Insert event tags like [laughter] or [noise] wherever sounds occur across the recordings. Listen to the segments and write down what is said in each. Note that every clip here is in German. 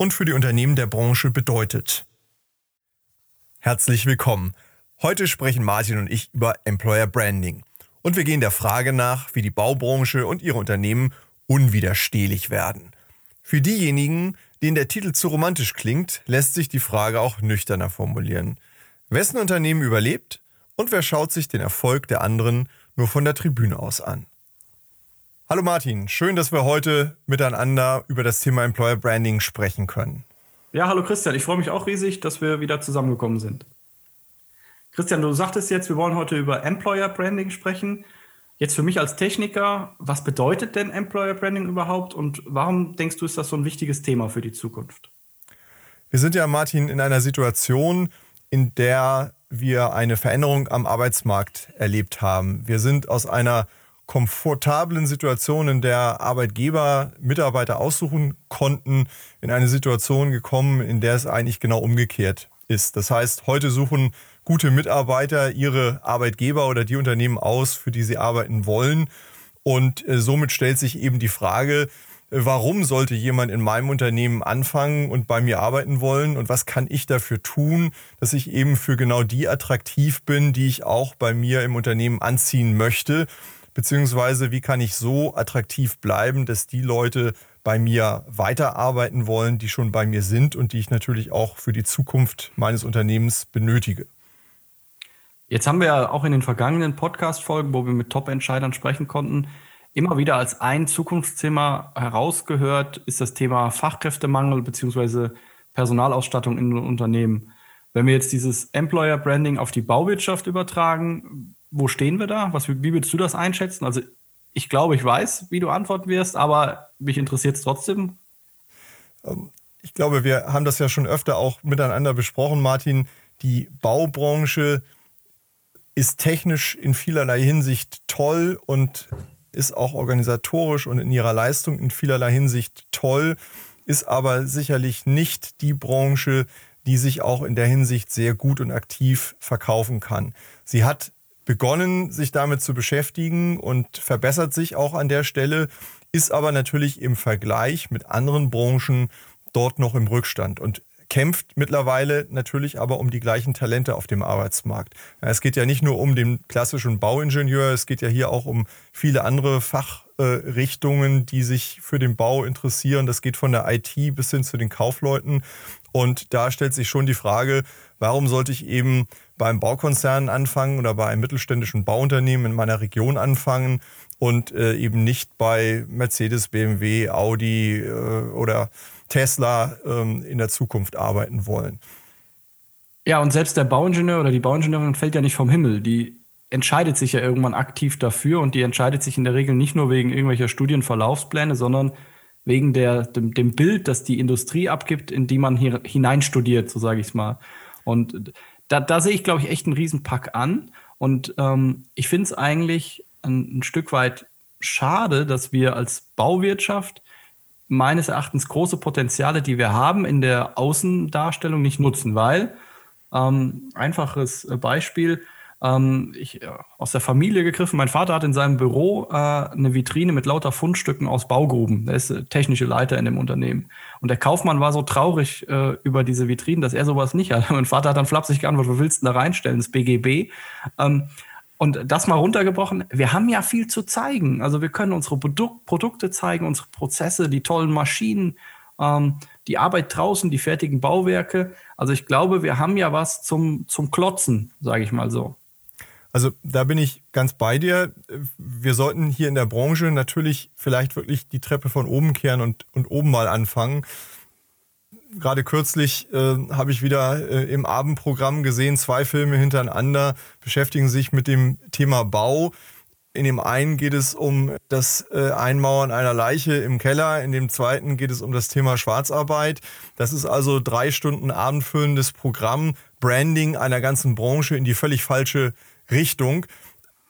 und für die Unternehmen der Branche bedeutet. Herzlich willkommen. Heute sprechen Martin und ich über Employer Branding. Und wir gehen der Frage nach, wie die Baubranche und ihre Unternehmen unwiderstehlich werden. Für diejenigen, denen der Titel zu romantisch klingt, lässt sich die Frage auch nüchterner formulieren. Wessen Unternehmen überlebt und wer schaut sich den Erfolg der anderen nur von der Tribüne aus an? Hallo Martin, schön, dass wir heute miteinander über das Thema Employer Branding sprechen können. Ja, hallo Christian, ich freue mich auch riesig, dass wir wieder zusammengekommen sind. Christian, du sagtest jetzt, wir wollen heute über Employer Branding sprechen. Jetzt für mich als Techniker, was bedeutet denn Employer Branding überhaupt und warum denkst du, ist das so ein wichtiges Thema für die Zukunft? Wir sind ja, Martin, in einer Situation, in der wir eine Veränderung am Arbeitsmarkt erlebt haben. Wir sind aus einer komfortablen Situation, in der Arbeitgeber Mitarbeiter aussuchen konnten, in eine Situation gekommen, in der es eigentlich genau umgekehrt ist. Das heißt, heute suchen gute Mitarbeiter ihre Arbeitgeber oder die Unternehmen aus, für die sie arbeiten wollen. Und äh, somit stellt sich eben die Frage, warum sollte jemand in meinem Unternehmen anfangen und bei mir arbeiten wollen und was kann ich dafür tun, dass ich eben für genau die attraktiv bin, die ich auch bei mir im Unternehmen anziehen möchte beziehungsweise wie kann ich so attraktiv bleiben, dass die Leute bei mir weiterarbeiten wollen, die schon bei mir sind und die ich natürlich auch für die Zukunft meines Unternehmens benötige. Jetzt haben wir ja auch in den vergangenen Podcast-Folgen, wo wir mit Top-Entscheidern sprechen konnten, immer wieder als ein Zukunftsthema herausgehört, ist das Thema Fachkräftemangel bzw. Personalausstattung in Unternehmen. Wenn wir jetzt dieses Employer Branding auf die Bauwirtschaft übertragen, wo stehen wir da? Was, wie würdest du das einschätzen? Also ich glaube, ich weiß, wie du antworten wirst, aber mich interessiert es trotzdem. Ähm, ich glaube, wir haben das ja schon öfter auch miteinander besprochen, Martin. Die Baubranche ist technisch in vielerlei Hinsicht toll und ist auch organisatorisch und in ihrer Leistung in vielerlei Hinsicht toll, ist aber sicherlich nicht die Branche, die sich auch in der Hinsicht sehr gut und aktiv verkaufen kann. Sie hat begonnen, sich damit zu beschäftigen und verbessert sich auch an der Stelle, ist aber natürlich im Vergleich mit anderen Branchen dort noch im Rückstand und kämpft mittlerweile natürlich aber um die gleichen Talente auf dem Arbeitsmarkt. Es geht ja nicht nur um den klassischen Bauingenieur, es geht ja hier auch um viele andere Fachrichtungen, die sich für den Bau interessieren. Das geht von der IT bis hin zu den Kaufleuten. Und da stellt sich schon die Frage, warum sollte ich eben beim Baukonzern anfangen oder bei einem mittelständischen Bauunternehmen in meiner Region anfangen und äh, eben nicht bei Mercedes, BMW, Audi äh, oder Tesla ähm, in der Zukunft arbeiten wollen. Ja, und selbst der Bauingenieur oder die Bauingenieurin fällt ja nicht vom Himmel. Die entscheidet sich ja irgendwann aktiv dafür und die entscheidet sich in der Regel nicht nur wegen irgendwelcher Studienverlaufspläne, sondern wegen der, dem, dem Bild, das die Industrie abgibt, in die man hier hineinstudiert, so sage ich es mal. Und da, da sehe ich, glaube ich, echt einen Riesenpack an. Und ähm, ich finde es eigentlich ein, ein Stück weit schade, dass wir als Bauwirtschaft meines Erachtens große Potenziale, die wir haben, in der Außendarstellung nicht nutzen, weil ähm, einfaches Beispiel, ähm, ich, äh, aus der Familie gegriffen. Mein Vater hat in seinem Büro äh, eine Vitrine mit lauter Fundstücken aus Baugruben. Der ist äh, technische Leiter in dem Unternehmen. Und der Kaufmann war so traurig äh, über diese Vitrinen, dass er sowas nicht hat. [laughs] Mein Vater hat dann flapsig geantwortet, wo willst du da reinstellen? Das BGB. Ähm, und das mal runtergebrochen, wir haben ja viel zu zeigen. Also wir können unsere Produk Produkte zeigen, unsere Prozesse, die tollen Maschinen, ähm, die Arbeit draußen, die fertigen Bauwerke. Also ich glaube, wir haben ja was zum, zum Klotzen, sage ich mal so. Also da bin ich ganz bei dir. Wir sollten hier in der Branche natürlich vielleicht wirklich die Treppe von oben kehren und, und oben mal anfangen. Gerade kürzlich äh, habe ich wieder äh, im Abendprogramm gesehen, zwei Filme hintereinander beschäftigen sich mit dem Thema Bau. In dem einen geht es um das äh, Einmauern einer Leiche im Keller, in dem zweiten geht es um das Thema Schwarzarbeit. Das ist also drei Stunden abendfüllendes Programm, Branding einer ganzen Branche in die völlig falsche Richtung.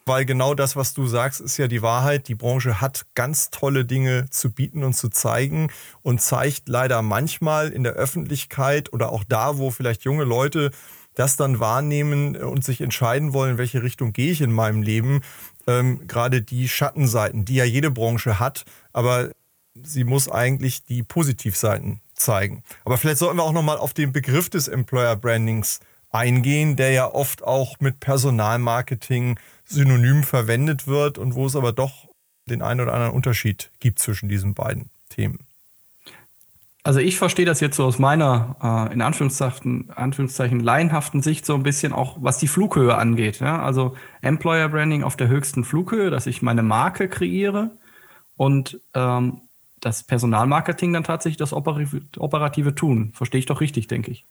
Weil genau das, was du sagst, ist ja die Wahrheit. Die Branche hat ganz tolle Dinge zu bieten und zu zeigen und zeigt leider manchmal in der Öffentlichkeit oder auch da, wo vielleicht junge Leute das dann wahrnehmen und sich entscheiden wollen, in welche Richtung gehe ich in meinem Leben, ähm, gerade die Schattenseiten, die ja jede Branche hat, aber sie muss eigentlich die Positivseiten zeigen. Aber vielleicht sollten wir auch nochmal auf den Begriff des Employer Brandings eingehen, der ja oft auch mit Personalmarketing synonym verwendet wird und wo es aber doch den einen oder anderen Unterschied gibt zwischen diesen beiden Themen. Also ich verstehe das jetzt so aus meiner, äh, in Anführungszeichen, Anführungszeichen, laienhaften Sicht so ein bisschen auch, was die Flughöhe angeht. Ja? Also Employer Branding auf der höchsten Flughöhe, dass ich meine Marke kreiere und ähm, das Personalmarketing dann tatsächlich das operative, operative Tun. Verstehe ich doch richtig, denke ich.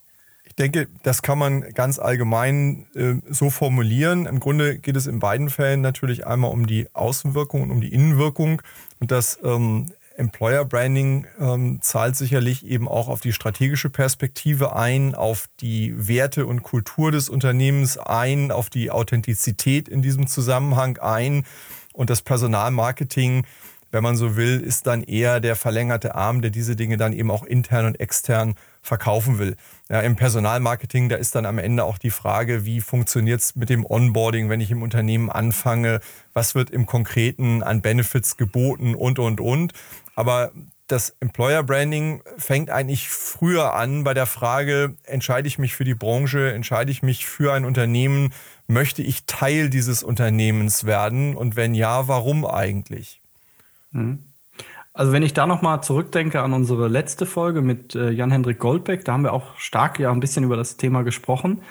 Ich denke, das kann man ganz allgemein äh, so formulieren. Im Grunde geht es in beiden Fällen natürlich einmal um die Außenwirkung und um die Innenwirkung. Und das ähm, Employer Branding ähm, zahlt sicherlich eben auch auf die strategische Perspektive ein, auf die Werte und Kultur des Unternehmens ein, auf die Authentizität in diesem Zusammenhang ein. Und das Personalmarketing, wenn man so will, ist dann eher der verlängerte Arm, der diese Dinge dann eben auch intern und extern verkaufen will. Ja, Im Personalmarketing, da ist dann am Ende auch die Frage, wie funktioniert es mit dem Onboarding, wenn ich im Unternehmen anfange, was wird im Konkreten an Benefits geboten und, und, und. Aber das Employer Branding fängt eigentlich früher an bei der Frage, entscheide ich mich für die Branche, entscheide ich mich für ein Unternehmen, möchte ich Teil dieses Unternehmens werden und wenn ja, warum eigentlich? Mhm. Also wenn ich da nochmal zurückdenke an unsere letzte Folge mit äh, Jan-Hendrik Goldbeck, da haben wir auch stark ja ein bisschen über das Thema gesprochen.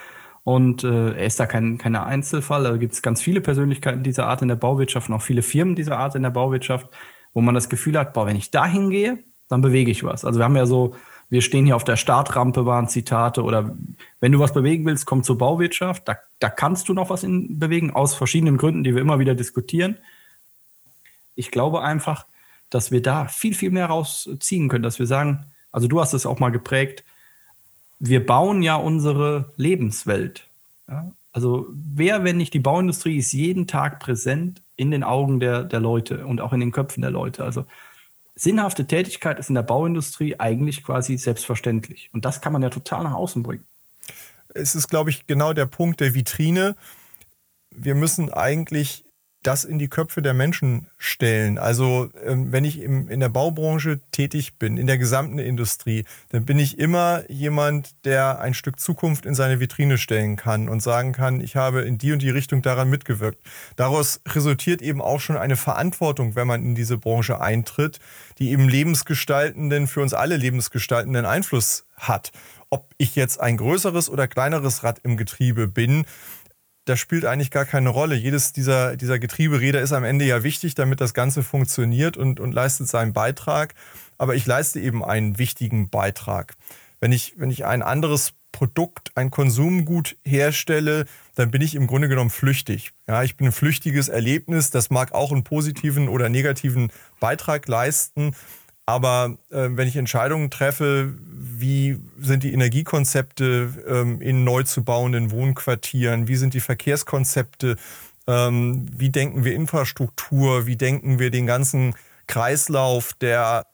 Und äh, er ist da kein, kein Einzelfall. Da gibt es ganz viele Persönlichkeiten dieser Art in der Bauwirtschaft und auch viele Firmen dieser Art in der Bauwirtschaft, wo man das Gefühl hat, boah, wenn ich da hingehe, dann bewege ich was. Also wir haben ja so, wir stehen hier auf der Startrampe, waren Zitate, oder wenn du was bewegen willst, komm zur Bauwirtschaft. Da, da kannst du noch was in, bewegen, aus verschiedenen Gründen, die wir immer wieder diskutieren. Ich glaube einfach, dass wir da viel, viel mehr rausziehen können, dass wir sagen, also du hast es auch mal geprägt, wir bauen ja unsere Lebenswelt. Ja? Also wer, wenn nicht die Bauindustrie, ist jeden Tag präsent in den Augen der, der Leute und auch in den Köpfen der Leute. Also sinnhafte Tätigkeit ist in der Bauindustrie eigentlich quasi selbstverständlich. Und das kann man ja total nach außen bringen. Es ist, glaube ich, genau der Punkt der Vitrine. Wir müssen eigentlich das in die Köpfe der Menschen stellen. Also ähm, wenn ich in der Baubranche tätig bin, in der gesamten Industrie, dann bin ich immer jemand, der ein Stück Zukunft in seine Vitrine stellen kann und sagen kann, ich habe in die und die Richtung daran mitgewirkt. Daraus resultiert eben auch schon eine Verantwortung, wenn man in diese Branche eintritt, die eben lebensgestaltenden, für uns alle lebensgestaltenden Einfluss hat. Ob ich jetzt ein größeres oder kleineres Rad im Getriebe bin, das spielt eigentlich gar keine Rolle. Jedes dieser, dieser Getrieberäder ist am Ende ja wichtig, damit das Ganze funktioniert und, und leistet seinen Beitrag. Aber ich leiste eben einen wichtigen Beitrag. Wenn ich, wenn ich ein anderes Produkt, ein Konsumgut herstelle, dann bin ich im Grunde genommen flüchtig. Ja, ich bin ein flüchtiges Erlebnis. Das mag auch einen positiven oder negativen Beitrag leisten. Aber äh, wenn ich Entscheidungen treffe, wie sind die Energiekonzepte ähm, in neu zu bauenden Wohnquartieren, wie sind die Verkehrskonzepte, ähm, wie denken wir Infrastruktur, wie denken wir den ganzen Kreislauf der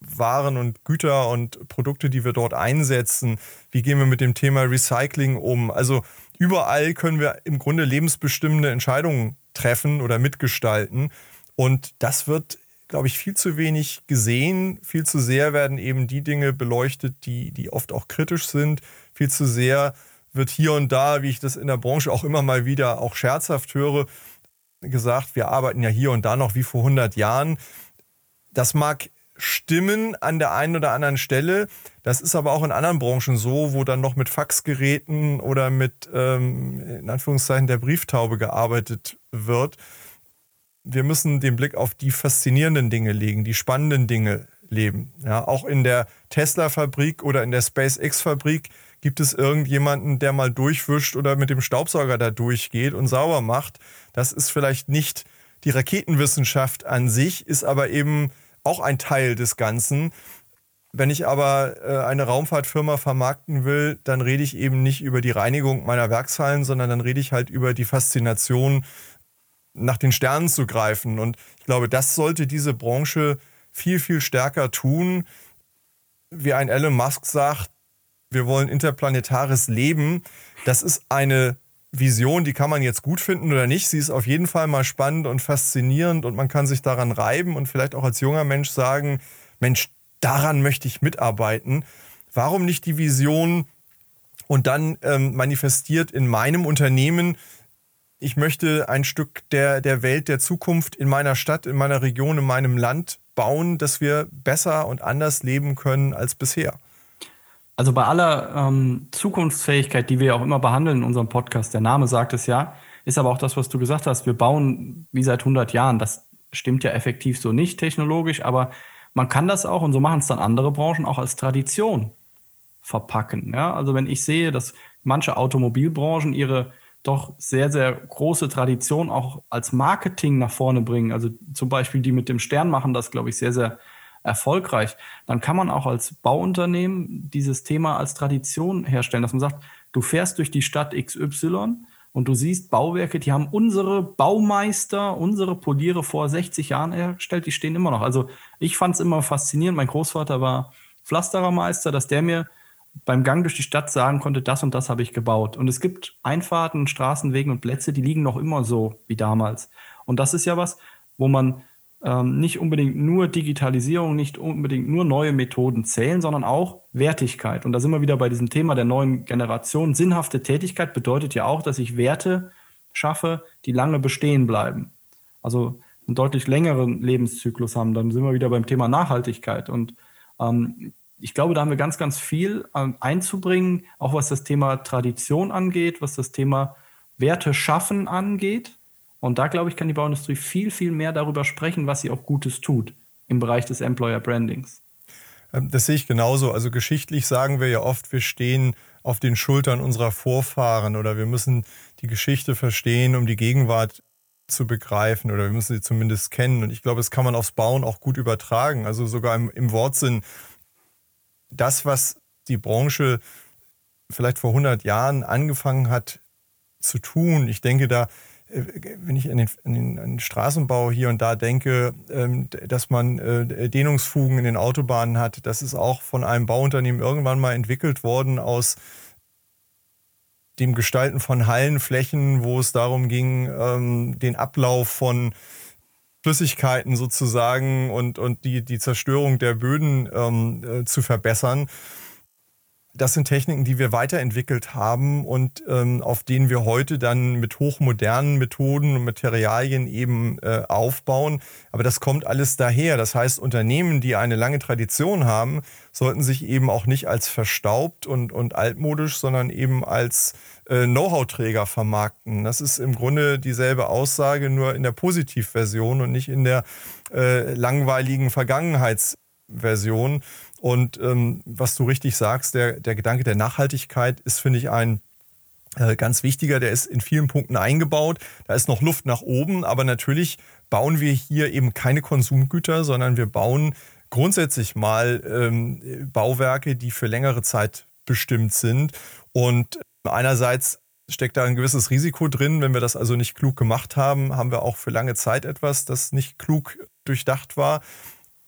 waren und Güter und Produkte, die wir dort einsetzen, wie gehen wir mit dem Thema Recycling um. Also überall können wir im Grunde lebensbestimmende Entscheidungen treffen oder mitgestalten. Und das wird glaube ich, viel zu wenig gesehen. Viel zu sehr werden eben die Dinge beleuchtet, die, die oft auch kritisch sind. Viel zu sehr wird hier und da, wie ich das in der Branche auch immer mal wieder auch scherzhaft höre, gesagt, wir arbeiten ja hier und da noch wie vor 100 Jahren. Das mag stimmen an der einen oder anderen Stelle. Das ist aber auch in anderen Branchen so, wo dann noch mit Faxgeräten oder mit, ähm, in Anführungszeichen, der Brieftaube gearbeitet wird wir müssen den Blick auf die faszinierenden Dinge legen, die spannenden Dinge leben. Ja, auch in der Tesla-Fabrik oder in der SpaceX-Fabrik gibt es irgendjemanden, der mal durchwischt oder mit dem Staubsauger da durchgeht und sauber macht. Das ist vielleicht nicht Die Raketenwissenschaft an sich ist aber eben auch ein Teil des Ganzen. Wenn ich aber äh, eine Raumfahrtfirma vermarkten will, dann rede ich eben nicht über die Reinigung meiner Werkshallen, sondern dann rede ich halt über die Faszination, nach den Sternen zu greifen. Und ich glaube, das sollte diese Branche viel, viel stärker tun. Wie ein Elon Musk sagt, wir wollen interplanetares Leben. Das ist eine Vision, die kann man jetzt gut finden oder nicht. Sie ist auf jeden Fall mal spannend und faszinierend und man kann sich daran reiben und vielleicht auch als junger Mensch sagen, Mensch, daran möchte ich mitarbeiten. Warum nicht die Vision und dann ähm, manifestiert in meinem Unternehmen, ich möchte ein Stück der, der Welt der Zukunft in meiner Stadt, in meiner Region, in meinem Land bauen, dass wir besser und anders leben können als bisher. Also bei aller ähm, Zukunftsfähigkeit, die wir ja auch immer behandeln in unserem Podcast, der Name sagt es ja, ist aber auch das, was du gesagt hast, wir bauen wie seit 100 Jahren. Das stimmt ja effektiv so nicht technologisch, aber man kann das auch, und so machen es dann andere Branchen, auch als Tradition verpacken. Ja? Also wenn ich sehe, dass manche Automobilbranchen ihre doch sehr, sehr große Tradition auch als Marketing nach vorne bringen, also zum Beispiel die mit dem Stern machen das, glaube ich, sehr, sehr erfolgreich, dann kann man auch als Bauunternehmen dieses Thema als Tradition herstellen, dass man sagt, du fährst durch die Stadt XY und du siehst Bauwerke, die haben unsere Baumeister, unsere Poliere vor 60 Jahren hergestellt, die stehen immer noch. Also ich fand es immer faszinierend. Mein Großvater war Pflasterermeister, dass der mir beim Gang durch die Stadt sagen konnte, das und das habe ich gebaut. Und es gibt Einfahrten, Straßenwegen und Plätze, die liegen noch immer so wie damals. Und das ist ja was, wo man ähm, nicht unbedingt nur Digitalisierung, nicht unbedingt nur neue Methoden zählen, sondern auch Wertigkeit. Und da sind wir wieder bei diesem Thema der neuen Generation. Sinnhafte Tätigkeit bedeutet ja auch, dass ich Werte schaffe, die lange bestehen bleiben. Also einen deutlich längeren Lebenszyklus haben. Dann sind wir wieder beim Thema Nachhaltigkeit. Und ähm, ich glaube, da haben wir ganz, ganz viel ähm, einzubringen, auch was das Thema Tradition angeht, was das Thema Werte schaffen angeht. Und da, glaube ich, kann die Bauindustrie viel, viel mehr darüber sprechen, was sie auch Gutes tut im Bereich des Employer Brandings. Ähm, das sehe ich genauso. Also geschichtlich sagen wir ja oft, wir stehen auf den Schultern unserer Vorfahren oder wir müssen die Geschichte verstehen, um die Gegenwart zu begreifen oder wir müssen sie zumindest kennen. Und ich glaube, das kann man aufs Bauen auch gut übertragen. Also sogar im, im Wortsinn, das, was die Branche vielleicht vor 100 Jahren angefangen hat zu tun, ich denke da, äh, wenn ich an den, an, den, an den, Straßenbau hier und da denke, ähm, dass man äh, Dehnungsfugen in den Autobahnen hat, das ist auch von einem Bauunternehmen irgendwann mal entwickelt worden aus dem Gestalten von Hallenflächen, wo es darum ging, ähm, den Ablauf von Flüssigkeiten sozusagen und, und die, die Zerstörung der Böden ähm, äh, zu verbessern das sind Techniken, die wir weiterentwickelt haben und ähm, auf denen wir heute dann mit hochmodernen Methoden und Materialien eben äh, aufbauen. Aber das kommt alles daher. Das heißt, Unternehmen, die eine lange Tradition haben, sollten sich eben auch nicht als verstaubt und, und altmodisch, sondern eben als äh, Know-how-Träger vermarkten. Das ist im Grunde dieselbe Aussage, nur in der Positivversion und nicht in der äh, langweiligen Vergangenheitsversion. Und ähm, was du richtig sagst, der, der Gedanke der Nachhaltigkeit ist, finde ich, ein äh, ganz wichtiger. Der ist in vielen Punkten eingebaut. Da ist noch Luft nach oben, aber natürlich bauen wir hier eben keine Konsumgüter, sondern wir bauen grundsätzlich mal ähm, Bauwerke, die für längere Zeit bestimmt sind. Und einerseits steckt da ein gewisses Risiko drin. Wenn wir das also nicht klug gemacht haben, haben wir auch für lange Zeit etwas, das nicht klug durchdacht war.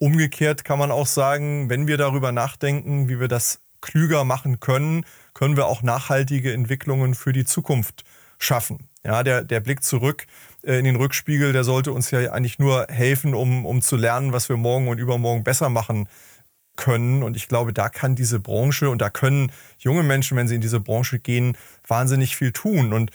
Umgekehrt kann man auch sagen, wenn wir darüber nachdenken, wie wir das klüger machen können, können wir auch nachhaltige Entwicklungen für die Zukunft schaffen. Ja, der, der Blick zurück äh, in den Rückspiegel, der sollte uns ja eigentlich nur helfen, um, um zu lernen, was wir morgen und übermorgen besser machen können. Und ich glaube, da kann diese Branche und da können junge Menschen, wenn sie in diese Branche gehen, wahnsinnig viel tun. Und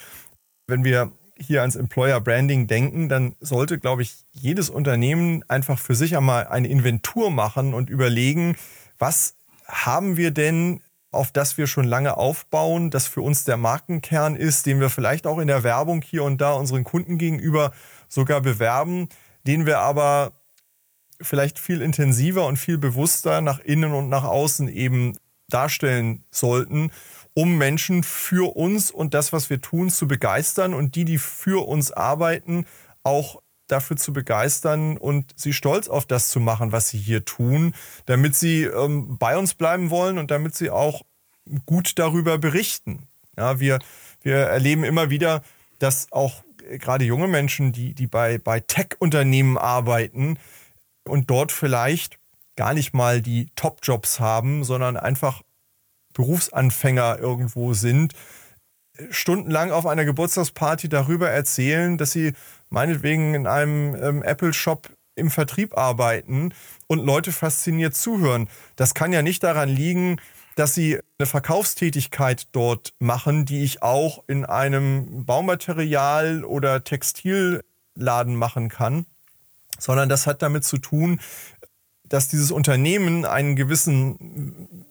wenn wir hier ans Employer Branding denken, dann sollte, glaube ich, jedes Unternehmen einfach für sich einmal eine Inventur machen und überlegen, was haben wir denn, auf das wir schon lange aufbauen, das für uns der Markenkern ist, den wir vielleicht auch in der Werbung hier und da unseren Kunden gegenüber sogar bewerben, den wir aber vielleicht viel intensiver und viel bewusster nach innen und nach außen eben darstellen sollten um Menschen für uns und das, was wir tun, zu begeistern und die, die für uns arbeiten, auch dafür zu begeistern und sie stolz auf das zu machen, was sie hier tun, damit sie ähm, bei uns bleiben wollen und damit sie auch gut darüber berichten. Ja, wir, wir erleben immer wieder, dass auch gerade junge Menschen, die, die bei, bei Tech-Unternehmen arbeiten und dort vielleicht gar nicht mal die Top-Jobs haben, sondern einfach Berufsanfänger irgendwo sind, stundenlang auf einer Geburtstagsparty darüber erzählen, dass sie meinetwegen in einem ähm, Apple-Shop im Vertrieb arbeiten und Leute fasziniert zuhören. Das kann ja nicht daran liegen, dass sie eine Verkaufstätigkeit dort machen, die ich auch in einem Baumaterial- oder Textilladen machen kann, sondern das hat damit zu tun, dass dieses Unternehmen einen gewissen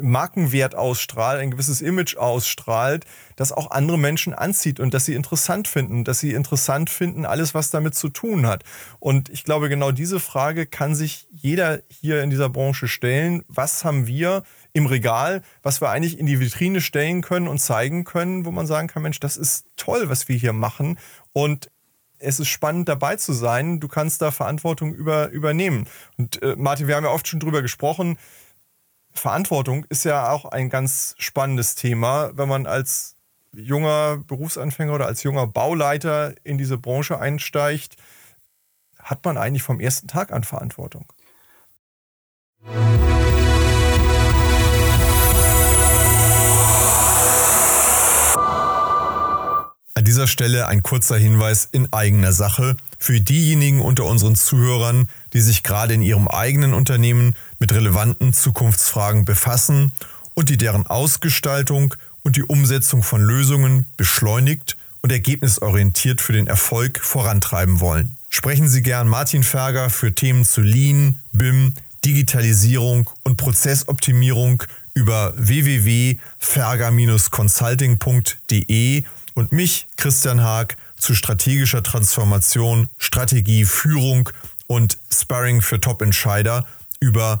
Markenwert ausstrahlt, ein gewisses Image ausstrahlt, das auch andere Menschen anzieht und dass sie interessant finden, dass sie interessant finden, alles, was damit zu tun hat. Und ich glaube, genau diese Frage kann sich jeder hier in dieser Branche stellen. Was haben wir im Regal, was wir eigentlich in die Vitrine stellen können und zeigen können, wo man sagen kann, Mensch, das ist toll, was wir hier machen. Und es ist spannend dabei zu sein. Du kannst da Verantwortung über, übernehmen. Und äh, Martin, wir haben ja oft schon drüber gesprochen. Verantwortung ist ja auch ein ganz spannendes Thema, wenn man als junger Berufsanfänger oder als junger Bauleiter in diese Branche einsteigt, hat man eigentlich vom ersten Tag an Verantwortung. An dieser Stelle ein kurzer Hinweis in eigener Sache für diejenigen unter unseren Zuhörern, die sich gerade in ihrem eigenen Unternehmen mit relevanten Zukunftsfragen befassen und die deren Ausgestaltung und die Umsetzung von Lösungen beschleunigt und ergebnisorientiert für den Erfolg vorantreiben wollen. Sprechen Sie gern Martin Ferger für Themen zu Lean, BIM, Digitalisierung und Prozessoptimierung über www.ferger-consulting.de und mich, Christian Haag, zu strategischer Transformation, Strategie, Führung und Sparring für Top-Entscheider über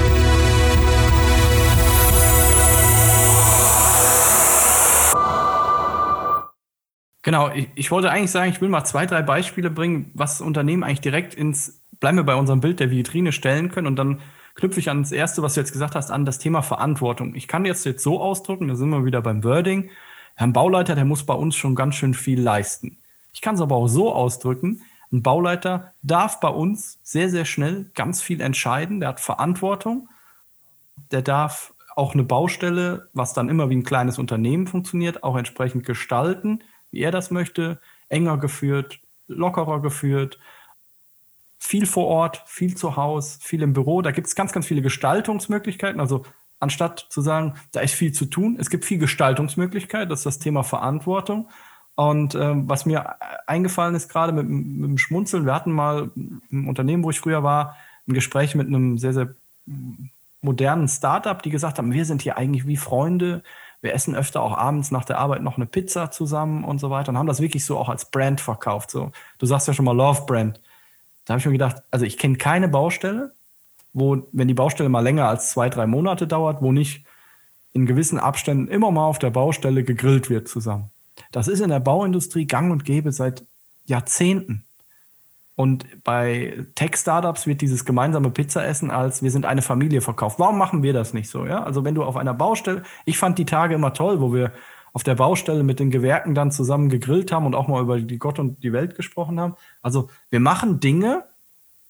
Genau, ich, ich, wollte eigentlich sagen, ich will mal zwei, drei Beispiele bringen, was Unternehmen eigentlich direkt ins, bleiben wir bei unserem Bild der Vitrine stellen können und dann knüpfe ich an das erste, was du jetzt gesagt hast, an das Thema Verantwortung. Ich kann jetzt jetzt so ausdrücken, da sind wir wieder beim Wording. Herr Bauleiter, der muss bei uns schon ganz schön viel leisten. Ich kann es aber auch so ausdrücken, ein Bauleiter darf bei uns sehr, sehr schnell ganz viel entscheiden. Der hat Verantwortung. Der darf auch eine Baustelle, was dann immer wie ein kleines Unternehmen funktioniert, auch entsprechend gestalten, wie er das möchte. Enger geführt, lockerer geführt. Viel vor Ort, viel zu Hause, viel im Büro. Da gibt es ganz, ganz viele Gestaltungsmöglichkeiten. Also anstatt zu sagen, da ist viel zu tun, es gibt viel Gestaltungsmöglichkeit. Das ist das Thema Verantwortung. Und ähm, was mir eingefallen ist, gerade mit, mit dem Schmunzeln, wir hatten mal im Unternehmen, wo ich früher war, ein Gespräch mit einem sehr, sehr modernen Startup, die gesagt haben, wir sind hier eigentlich wie Freunde, wir essen öfter auch abends nach der Arbeit noch eine Pizza zusammen und so weiter und haben das wirklich so auch als Brand verkauft. So, du sagst ja schon mal Love Brand. Da habe ich mir gedacht, also ich kenne keine Baustelle, wo, wenn die Baustelle mal länger als zwei, drei Monate dauert, wo nicht in gewissen Abständen immer mal auf der Baustelle gegrillt wird zusammen. Das ist in der Bauindustrie gang und gäbe seit Jahrzehnten. Und bei Tech-Startups wird dieses gemeinsame Pizzaessen als wir sind eine Familie verkauft. Warum machen wir das nicht so? Ja? Also wenn du auf einer Baustelle, ich fand die Tage immer toll, wo wir auf der Baustelle mit den Gewerken dann zusammen gegrillt haben und auch mal über die Gott und die Welt gesprochen haben. Also wir machen Dinge,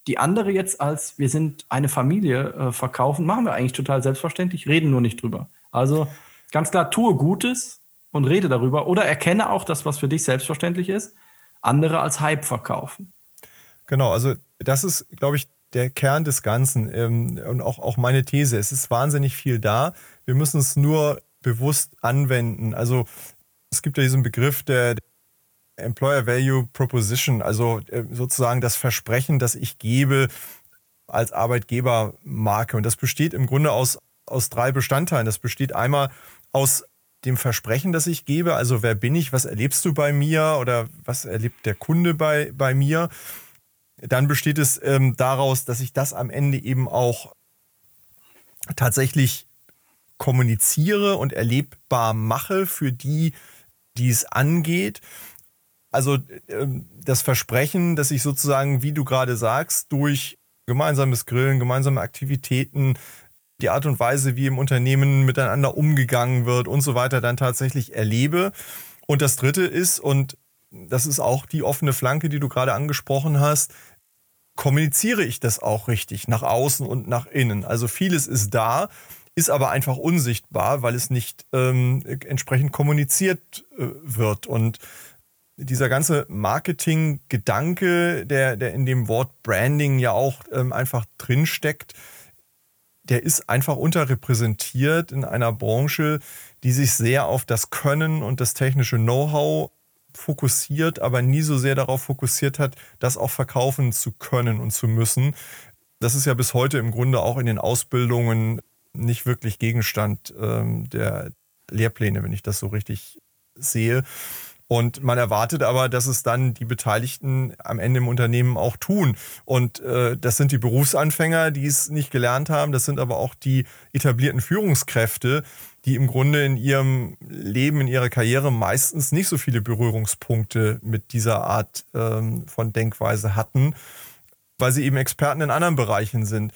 die andere jetzt als wir sind eine Familie äh, verkaufen, machen wir eigentlich total selbstverständlich, reden nur nicht drüber. Also ganz klar, tue Gutes, und rede darüber oder erkenne auch das, was für dich selbstverständlich ist, andere als Hype verkaufen. Genau, also das ist, glaube ich, der Kern des Ganzen ähm, und auch, auch meine These. Es ist wahnsinnig viel da. Wir müssen es nur bewusst anwenden. Also es gibt ja diesen Begriff der Employer Value Proposition, also äh, sozusagen das Versprechen, das ich gebe als Arbeitgebermarke. Und das besteht im Grunde aus aus drei Bestandteilen. Das besteht einmal aus dem Versprechen, das ich gebe, also wer bin ich, was erlebst du bei mir oder was erlebt der Kunde bei, bei mir. Dann besteht es ähm, daraus, dass ich das am Ende eben auch tatsächlich kommuniziere und erlebbar mache für die, die es angeht. Also ähm, das Versprechen, dass ich sozusagen, wie du gerade sagst, durch gemeinsames Grillen, gemeinsame Aktivitäten, die Art und Weise, wie im Unternehmen miteinander umgegangen wird und so weiter, dann tatsächlich erlebe. Und das Dritte ist, und das ist auch die offene Flanke, die du gerade angesprochen hast, kommuniziere ich das auch richtig nach außen und nach innen. Also vieles ist da, ist aber einfach unsichtbar, weil es nicht ähm, entsprechend kommuniziert äh, wird. Und dieser ganze Marketing-Gedanke, der, der in dem Wort Branding ja auch ähm, einfach drinsteckt, der ist einfach unterrepräsentiert in einer Branche, die sich sehr auf das Können und das technische Know-how fokussiert, aber nie so sehr darauf fokussiert hat, das auch verkaufen zu können und zu müssen. Das ist ja bis heute im Grunde auch in den Ausbildungen nicht wirklich Gegenstand ähm, der Lehrpläne, wenn ich das so richtig sehe. Und man erwartet aber, dass es dann die Beteiligten am Ende im Unternehmen auch tun. Und äh, das sind die Berufsanfänger, die es nicht gelernt haben. Das sind aber auch die etablierten Führungskräfte, die im Grunde in ihrem Leben, in ihrer Karriere meistens nicht so viele Berührungspunkte mit dieser Art ähm, von Denkweise hatten, weil sie eben Experten in anderen Bereichen sind.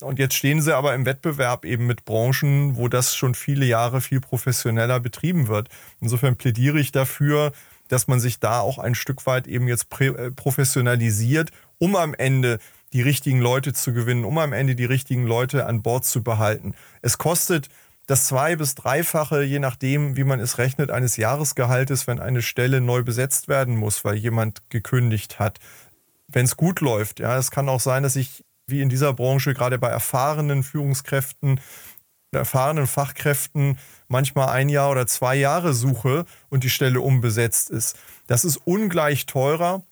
Und jetzt stehen sie aber im Wettbewerb eben mit Branchen, wo das schon viele Jahre viel professioneller betrieben wird. Insofern plädiere ich dafür, dass man sich da auch ein Stück weit eben jetzt äh, professionalisiert, um am Ende die richtigen Leute zu gewinnen, um am Ende die richtigen Leute an Bord zu behalten. Es kostet das zwei- bis dreifache, je nachdem, wie man es rechnet, eines Jahresgehaltes, wenn eine Stelle neu besetzt werden muss, weil jemand gekündigt hat. Wenn es gut läuft, ja, es kann auch sein, dass ich wie in dieser Branche gerade bei erfahrenen Führungskräften, erfahrenen Fachkräften manchmal ein Jahr oder zwei Jahre suche und die Stelle unbesetzt ist. Das ist ungleich teurer,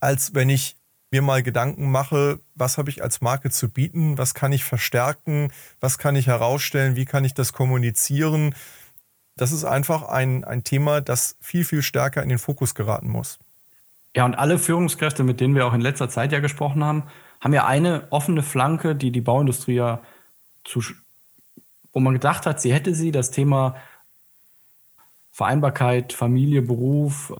als wenn ich mir mal Gedanken mache, was habe ich als Marke zu bieten, was kann ich verstärken, was kann ich herausstellen, wie kann ich das kommunizieren. Das ist einfach ein, ein Thema, das viel, viel stärker in den Fokus geraten muss. Ja, und alle Führungskräfte, mit denen wir auch in letzter Zeit ja gesprochen haben, haben ja eine offene Flanke, die die Bauindustrie ja zu, wo man gedacht hat, sie hätte sie, das Thema Vereinbarkeit, Familie, Beruf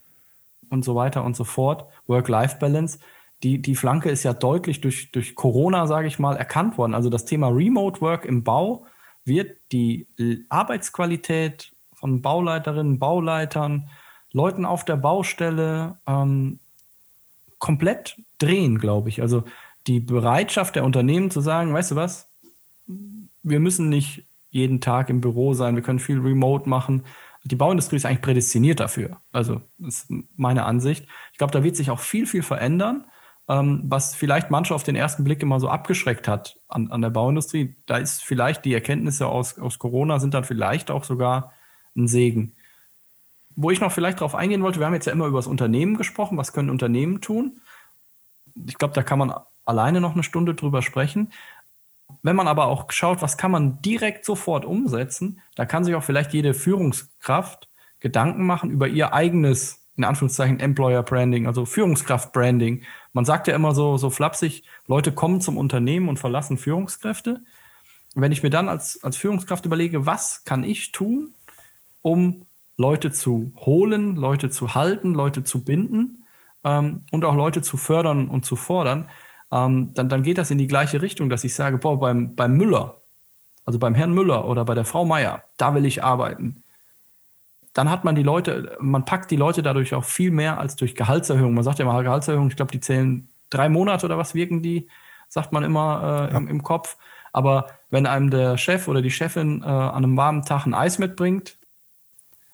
und so weiter und so fort, Work-Life-Balance. Die, die Flanke ist ja deutlich durch, durch Corona, sage ich mal, erkannt worden. Also das Thema Remote Work im Bau wird die Arbeitsqualität von Bauleiterinnen, Bauleitern, Leuten auf der Baustelle ähm, komplett drehen, glaube ich. Also die Bereitschaft der Unternehmen zu sagen, weißt du was, wir müssen nicht jeden Tag im Büro sein, wir können viel remote machen. Die Bauindustrie ist eigentlich prädestiniert dafür. Also, das ist meine Ansicht. Ich glaube, da wird sich auch viel, viel verändern, ähm, was vielleicht manche auf den ersten Blick immer so abgeschreckt hat an, an der Bauindustrie. Da ist vielleicht die Erkenntnisse aus, aus Corona sind dann vielleicht auch sogar ein Segen. Wo ich noch vielleicht darauf eingehen wollte, wir haben jetzt ja immer über das Unternehmen gesprochen, was können Unternehmen tun? Ich glaube, da kann man alleine noch eine Stunde drüber sprechen. Wenn man aber auch schaut, was kann man direkt sofort umsetzen, da kann sich auch vielleicht jede Führungskraft Gedanken machen über ihr eigenes, in Anführungszeichen, Employer Branding, also Führungskraft Branding. Man sagt ja immer so, so flapsig, Leute kommen zum Unternehmen und verlassen Führungskräfte. wenn ich mir dann als, als Führungskraft überlege, was kann ich tun, um Leute zu holen, Leute zu halten, Leute zu binden ähm, und auch Leute zu fördern und zu fordern, ähm, dann, dann geht das in die gleiche Richtung, dass ich sage, boah, beim, beim Müller, also beim Herrn Müller oder bei der Frau Meier, da will ich arbeiten. Dann hat man die Leute, man packt die Leute dadurch auch viel mehr als durch Gehaltserhöhung. Man sagt ja mal Gehaltserhöhung, ich glaube, die zählen drei Monate oder was wirken die, sagt man immer äh, ja. im, im, Kopf. Aber wenn einem der Chef oder die Chefin äh, an einem warmen Tag ein Eis mitbringt,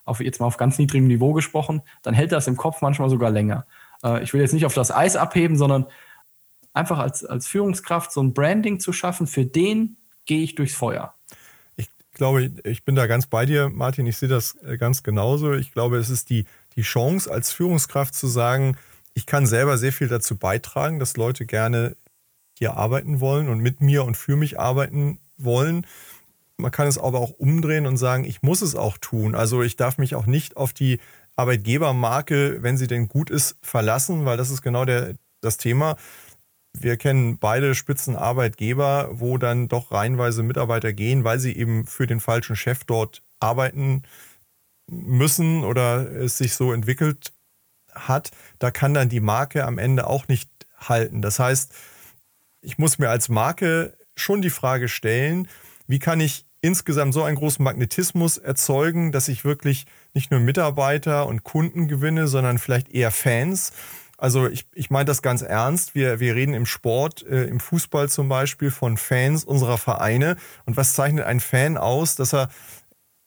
auf jetzt mal auf ganz niedrigem Niveau gesprochen, dann hält das im Kopf manchmal sogar länger. Äh, ich will jetzt nicht auf das Eis abheben, sondern einfach als, als Führungskraft so ein Branding zu schaffen, für den gehe ich durchs Feuer. Ich glaube, ich bin da ganz bei dir, Martin. Ich sehe das äh, ganz genauso. Ich glaube, es ist die, die Chance als Führungskraft zu sagen, ich kann selber sehr viel dazu beitragen, dass Leute gerne hier arbeiten wollen und mit mir und für mich arbeiten wollen. Man kann es aber auch umdrehen und sagen, ich muss es auch tun. Also ich darf mich auch nicht auf die Arbeitgebermarke, wenn sie denn gut ist, verlassen, weil das ist genau der, das Thema. Wir kennen beide Spitzenarbeitgeber, wo dann doch reihenweise Mitarbeiter gehen, weil sie eben für den falschen Chef dort arbeiten müssen oder es sich so entwickelt hat. Da kann dann die Marke am Ende auch nicht halten. Das heißt, ich muss mir als Marke schon die Frage stellen, wie kann ich insgesamt so einen großen Magnetismus erzeugen, dass ich wirklich nicht nur Mitarbeiter und Kunden gewinne, sondern vielleicht eher Fans. Also ich, ich meine das ganz ernst. Wir, wir reden im Sport, äh, im Fußball zum Beispiel von Fans unserer Vereine. Und was zeichnet ein Fan aus, dass er,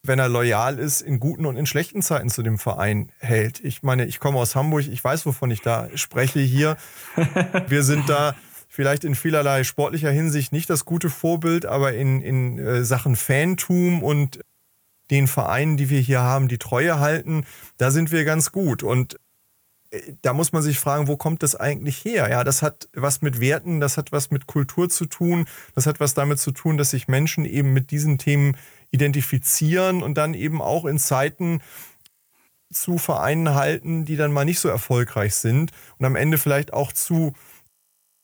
wenn er loyal ist, in guten und in schlechten Zeiten zu dem Verein hält? Ich meine, ich komme aus Hamburg, ich weiß, wovon ich da spreche hier. [laughs] Wir sind da vielleicht in vielerlei sportlicher Hinsicht nicht das gute Vorbild, aber in, in äh, Sachen Fantum und den Vereinen, die wir hier haben, die Treue halten, da sind wir ganz gut. Und da muss man sich fragen, wo kommt das eigentlich her? Ja, das hat was mit Werten, das hat was mit Kultur zu tun, das hat was damit zu tun, dass sich Menschen eben mit diesen Themen identifizieren und dann eben auch in Zeiten zu Vereinen halten, die dann mal nicht so erfolgreich sind und am Ende vielleicht auch zu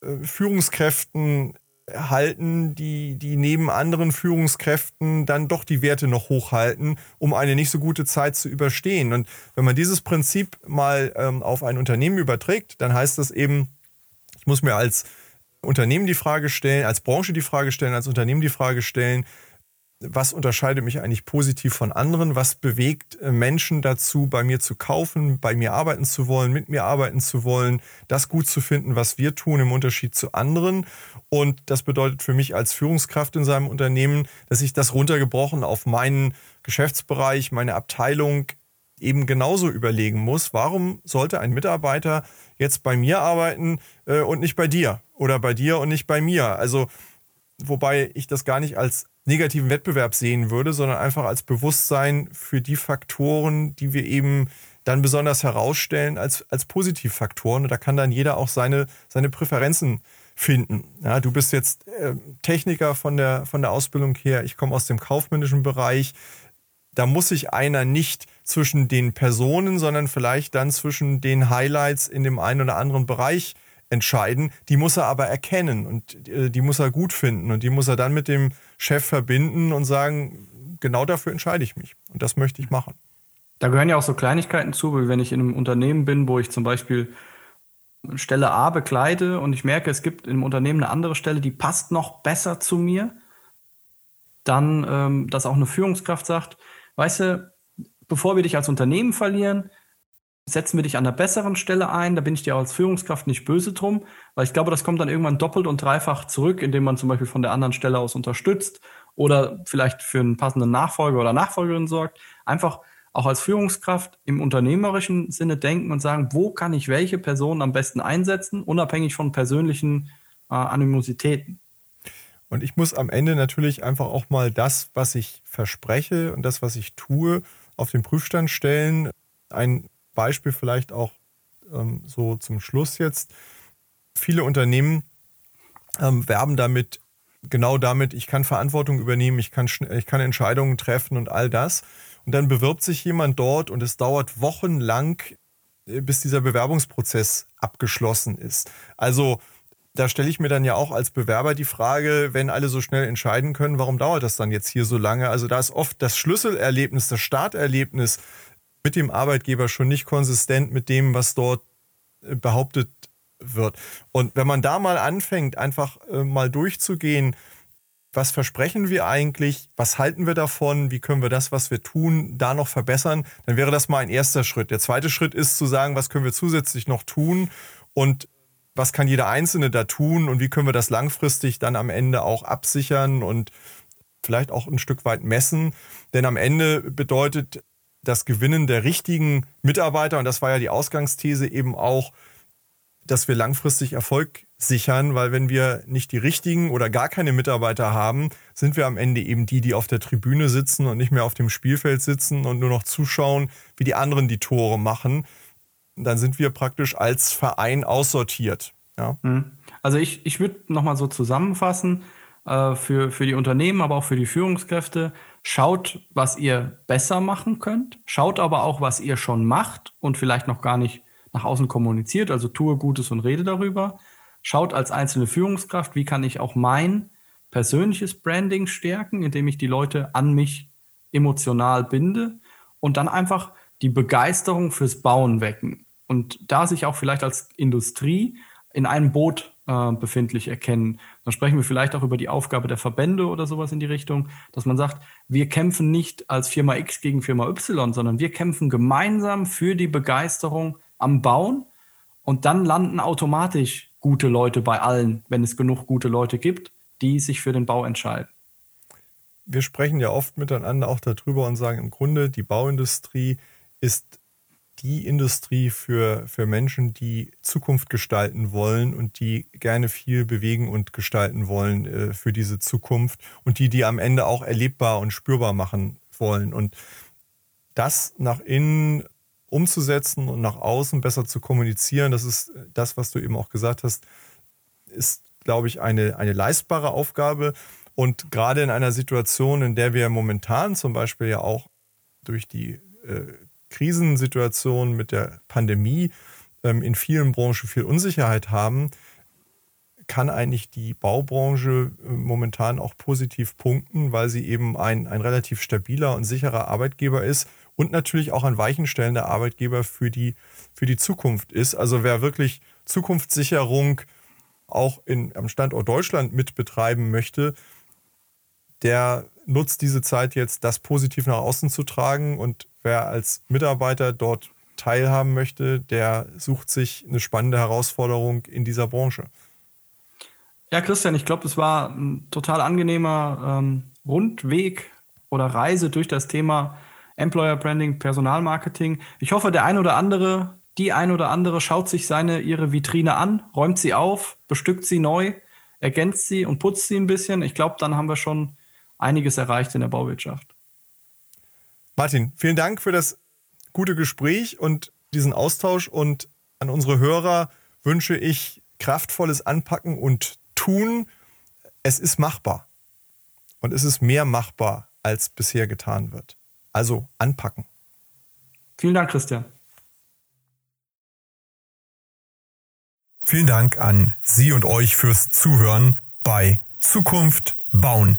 äh, Führungskräften halten, die, die neben anderen Führungskräften dann doch die Werte noch hochhalten, um eine nicht so gute Zeit zu überstehen. Und wenn man dieses Prinzip mal ähm, auf ein Unternehmen überträgt, dann heißt das eben, ich muss mir als Unternehmen die Frage stellen, als Branche die Frage stellen, als Unternehmen die Frage stellen, was unterscheidet mich eigentlich positiv von anderen? Was bewegt äh, Menschen dazu, bei mir zu kaufen, bei mir arbeiten zu wollen, mit mir arbeiten zu wollen, das gut zu finden, was wir tun im Unterschied zu anderen? Und das bedeutet für mich als Führungskraft in seinem Unternehmen, dass ich das runtergebrochen auf meinen Geschäftsbereich, meine Abteilung eben genauso überlegen muss, warum sollte ein Mitarbeiter jetzt bei mir arbeiten äh, und nicht bei dir oder bei dir und nicht bei mir? Also wobei ich das gar nicht als negativen Wettbewerb sehen würde, sondern einfach als Bewusstsein für die Faktoren, die wir eben dann besonders herausstellen als, als Positivfaktoren. Und da kann dann jeder auch seine, seine Präferenzen finden. Ja, du bist jetzt äh, Techniker von der, von der Ausbildung her, ich komme aus dem kaufmännischen Bereich. Da muss sich einer nicht zwischen den Personen, sondern vielleicht dann zwischen den Highlights in dem einen oder anderen Bereich entscheiden. Die muss er aber erkennen und äh, die muss er gut finden und die muss er dann mit dem Chef verbinden und sagen, genau dafür entscheide ich mich und das möchte ich machen. Da gehören ja auch so Kleinigkeiten zu, wie wenn ich in einem Unternehmen bin, wo ich zum Beispiel Stelle A bekleide und ich merke, es gibt im Unternehmen eine andere Stelle, die passt noch besser zu mir, dann, ähm, dass auch eine Führungskraft sagt, weißt du, bevor wir dich als Unternehmen verlieren, setzen wir dich an der besseren Stelle ein. Da bin ich dir als Führungskraft nicht böse drum, weil ich glaube, das kommt dann irgendwann doppelt und dreifach zurück, indem man zum Beispiel von der anderen Stelle aus unterstützt oder vielleicht für einen passenden Nachfolger oder Nachfolgerin sorgt. Einfach auch als Führungskraft im unternehmerischen Sinne denken und sagen, wo kann ich welche Person am besten einsetzen, unabhängig von persönlichen äh, Animositäten. Und ich muss am Ende natürlich einfach auch mal das, was ich verspreche und das, was ich tue, auf den Prüfstand stellen. Ein Beispiel vielleicht auch ähm, so zum Schluss jetzt. Viele Unternehmen ähm, werben damit, genau damit, ich kann Verantwortung übernehmen, ich kann, ich kann Entscheidungen treffen und all das. Und dann bewirbt sich jemand dort und es dauert wochenlang, äh, bis dieser Bewerbungsprozess abgeschlossen ist. Also da stelle ich mir dann ja auch als Bewerber die Frage, wenn alle so schnell entscheiden können, warum dauert das dann jetzt hier so lange? Also da ist oft das Schlüsselerlebnis, das Starterlebnis mit dem Arbeitgeber schon nicht konsistent mit dem, was dort äh, behauptet wird. Und wenn man da mal anfängt, einfach äh, mal durchzugehen, was versprechen wir eigentlich, was halten wir davon, wie können wir das, was wir tun, da noch verbessern, dann wäre das mal ein erster Schritt. Der zweite Schritt ist zu sagen, was können wir zusätzlich noch tun und was kann jeder Einzelne da tun und wie können wir das langfristig dann am Ende auch absichern und vielleicht auch ein Stück weit messen. Denn am Ende bedeutet das Gewinnen der richtigen Mitarbeiter, und das war ja die Ausgangsthese eben auch, dass wir langfristig Erfolg sichern, weil wenn wir nicht die richtigen oder gar keine Mitarbeiter haben, sind wir am Ende eben die, die auf der Tribüne sitzen und nicht mehr auf dem Spielfeld sitzen und nur noch zuschauen, wie die anderen die Tore machen. Dann sind wir praktisch als Verein aussortiert. Ja. Mhm. Also ich, ich würde nochmal so zusammenfassen, äh, für, für die Unternehmen, aber auch für die Führungskräfte. Schaut, was ihr besser machen könnt. Schaut aber auch, was ihr schon macht und vielleicht noch gar nicht nach außen kommuniziert. Also tue Gutes und rede darüber. Schaut als einzelne Führungskraft, wie kann ich auch mein persönliches Branding stärken, indem ich die Leute an mich emotional binde und dann einfach die Begeisterung fürs Bauen wecken. Und da sich auch vielleicht als Industrie in einem Boot äh, befindlich erkennen. Dann sprechen wir vielleicht auch über die Aufgabe der Verbände oder sowas in die Richtung, dass man sagt, wir kämpfen nicht als Firma X gegen Firma Y, sondern wir kämpfen gemeinsam für die Begeisterung am Bauen und dann landen automatisch gute Leute bei allen, wenn es genug gute Leute gibt, die sich für den Bau entscheiden. Wir sprechen ja oft miteinander auch darüber und sagen im Grunde, die Bauindustrie ist die Industrie für, für Menschen, die Zukunft gestalten wollen und die gerne viel bewegen und gestalten wollen äh, für diese Zukunft und die die am Ende auch erlebbar und spürbar machen wollen. Und das nach innen umzusetzen und nach außen besser zu kommunizieren, das ist das, was du eben auch gesagt hast, ist, glaube ich, eine, eine leistbare Aufgabe. Und gerade in einer Situation, in der wir momentan zum Beispiel ja auch durch die äh, Krisensituation mit der Pandemie ähm, in vielen Branchen viel Unsicherheit haben, kann eigentlich die Baubranche äh, momentan auch positiv punkten, weil sie eben ein, ein relativ stabiler und sicherer Arbeitgeber ist und natürlich auch ein weichenstellender Arbeitgeber für die, für die Zukunft ist. Also wer wirklich Zukunftssicherung auch in, am Standort Deutschland mit betreiben möchte, der nutzt diese Zeit jetzt, das positiv nach außen zu tragen. Und wer als Mitarbeiter dort teilhaben möchte, der sucht sich eine spannende Herausforderung in dieser Branche. Ja, Christian, ich glaube, es war ein total angenehmer ähm, Rundweg oder Reise durch das Thema Employer Branding, Personalmarketing. Ich hoffe, der ein oder andere, die ein oder andere schaut sich seine, ihre Vitrine an, räumt sie auf, bestückt sie neu, ergänzt sie und putzt sie ein bisschen. Ich glaube, dann haben wir schon einiges erreicht in der Bauwirtschaft. Martin, vielen Dank für das gute Gespräch und diesen Austausch und an unsere Hörer wünsche ich kraftvolles Anpacken und Tun. Es ist machbar und es ist mehr machbar, als bisher getan wird. Also anpacken. Vielen Dank, Christian. Vielen Dank an Sie und euch fürs Zuhören bei Zukunft bauen